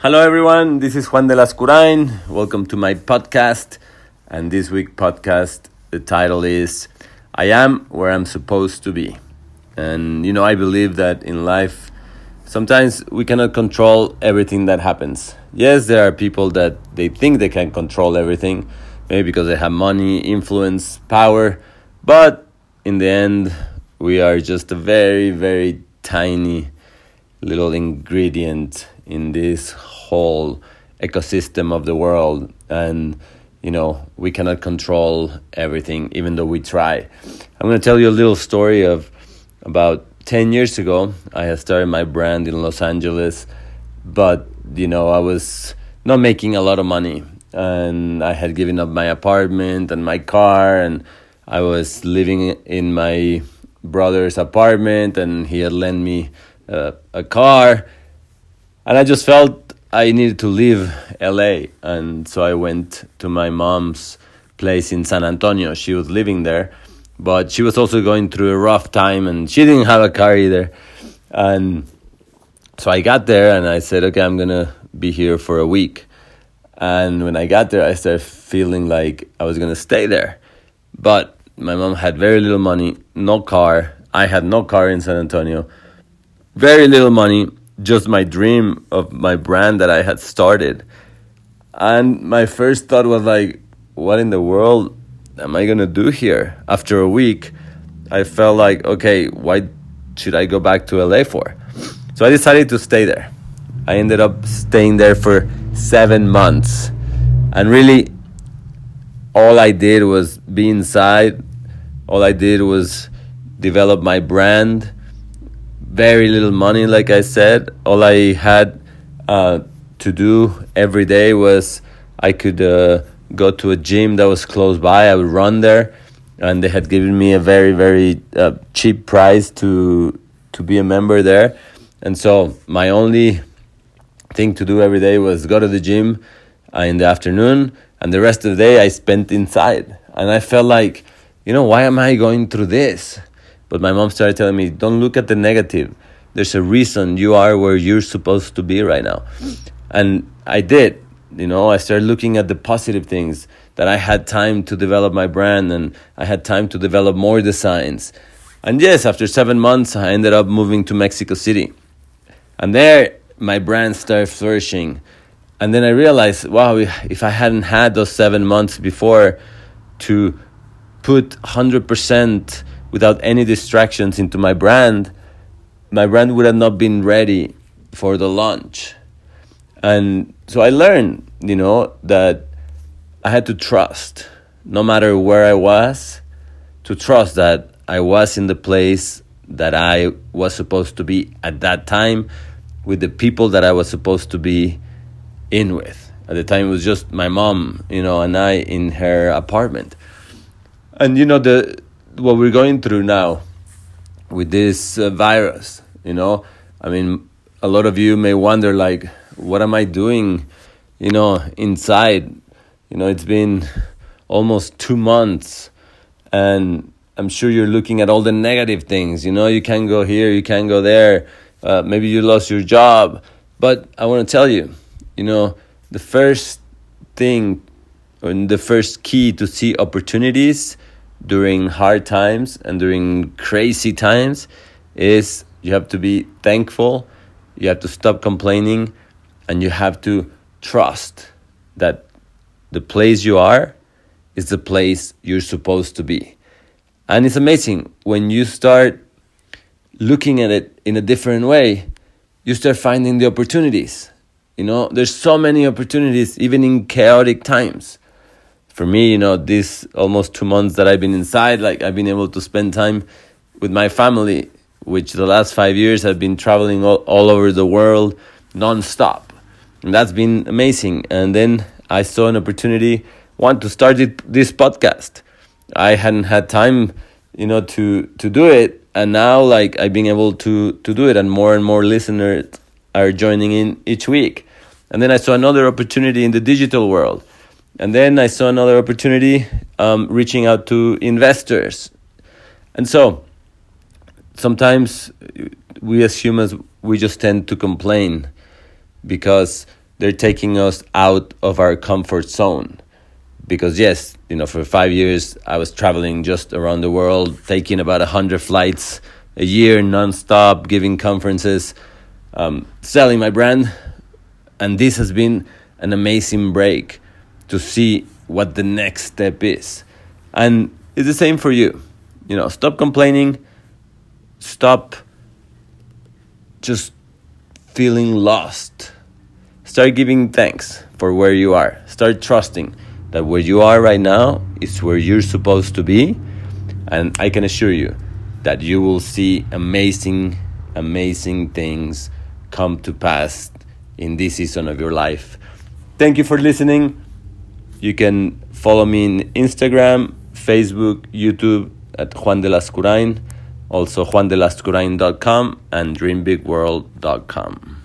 Hello, everyone. This is Juan de Lascurain. Welcome to my podcast. And this week podcast, the title is "I am where I'm supposed to be." And you know, I believe that in life, sometimes we cannot control everything that happens. Yes, there are people that they think they can control everything, maybe because they have money, influence, power, but in the end, we are just a very, very tiny little ingredient in this whole ecosystem of the world. And you know we cannot control everything even though we try. I'm going to tell you a little story of about 10 years ago i had started my brand in los angeles but you know i was not making a lot of money. And i had given up my apartment and my car and i was living in my brother's apartment and he had lent me uh, a car and I just felt I needed to leave LA. And so I went to my mom's place in San Antonio. She was living there, but she was also going through a rough time and she didn't have a car either. And so I got there and I said, okay, I'm going to be here for a week. And when I got there, I started feeling like I was going to stay there. But my mom had very little money, no car. I had no car in San Antonio, very little money just my dream of my brand that I had started. And my first thought was like, what in the world am I gonna do here? After a week, I felt like, okay, why should I go back to LA for? So I decided to stay there. I ended up staying there for seven months. And really, all I did was be inside. All I did was develop my brand very little money, like I said. All I had uh, to do every day was I could uh, go to a gym that was close by. I would run there, and they had given me a very very uh, cheap price to to be a member there. And so my only thing to do every day was go to the gym uh, in the afternoon, and the rest of the day I spent inside. And I felt like, you know, why am I going through this? But my mom started telling me, don't look at the negative. There's a reason you are where you're supposed to be right now. And I did. You know, I started looking at the positive things that I had time to develop my brand and I had time to develop more designs. And yes, after seven months, I ended up moving to Mexico City. And there, my brand started flourishing. And then I realized, wow, if I hadn't had those seven months before to put 100% without any distractions into my brand, my brand would have not been ready for the launch. And so I learned, you know, that I had to trust, no matter where I was, to trust that I was in the place that I was supposed to be at that time with the people that I was supposed to be in with. At the time, it was just my mom, you know, and I in her apartment. And, you know, the what we're going through now with this uh, virus, you know, I mean, a lot of you may wonder, like, what am I doing, you know, inside? You know, it's been almost two months, and I'm sure you're looking at all the negative things. You know, you can't go here, you can't go there. Uh, maybe you lost your job. But I want to tell you, you know, the first thing and the first key to see opportunities during hard times and during crazy times is you have to be thankful, you have to stop complaining, and you have to trust that the place you are is the place you're supposed to be. And it's amazing when you start looking at it in a different way, you start finding the opportunities. You know, there's so many opportunities even in chaotic times for me, you know, these almost two months that I've been inside, like I've been able to spend time with my family, which the last five years I've been traveling all, all over the world nonstop. And that's been amazing. And then I saw an opportunity, want to start it, this podcast. I hadn't had time, you know, to, to do it. And now like I've been able to, to do it and more and more listeners are joining in each week. And then I saw another opportunity in the digital world and then I saw another opportunity um, reaching out to investors. And so sometimes we as humans, we just tend to complain because they're taking us out of our comfort zone. Because yes, you know, for five years I was traveling just around the world, taking about a hundred flights a year nonstop, giving conferences, um, selling my brand, and this has been an amazing break to see what the next step is. And it's the same for you. You know, stop complaining, stop just feeling lost. Start giving thanks for where you are. Start trusting that where you are right now is where you're supposed to be. And I can assure you that you will see amazing, amazing things come to pass in this season of your life. Thank you for listening. You can follow me in Instagram, Facebook, YouTube at Juan de Lascurain, also juandelascurain.com and dreambigworld.com.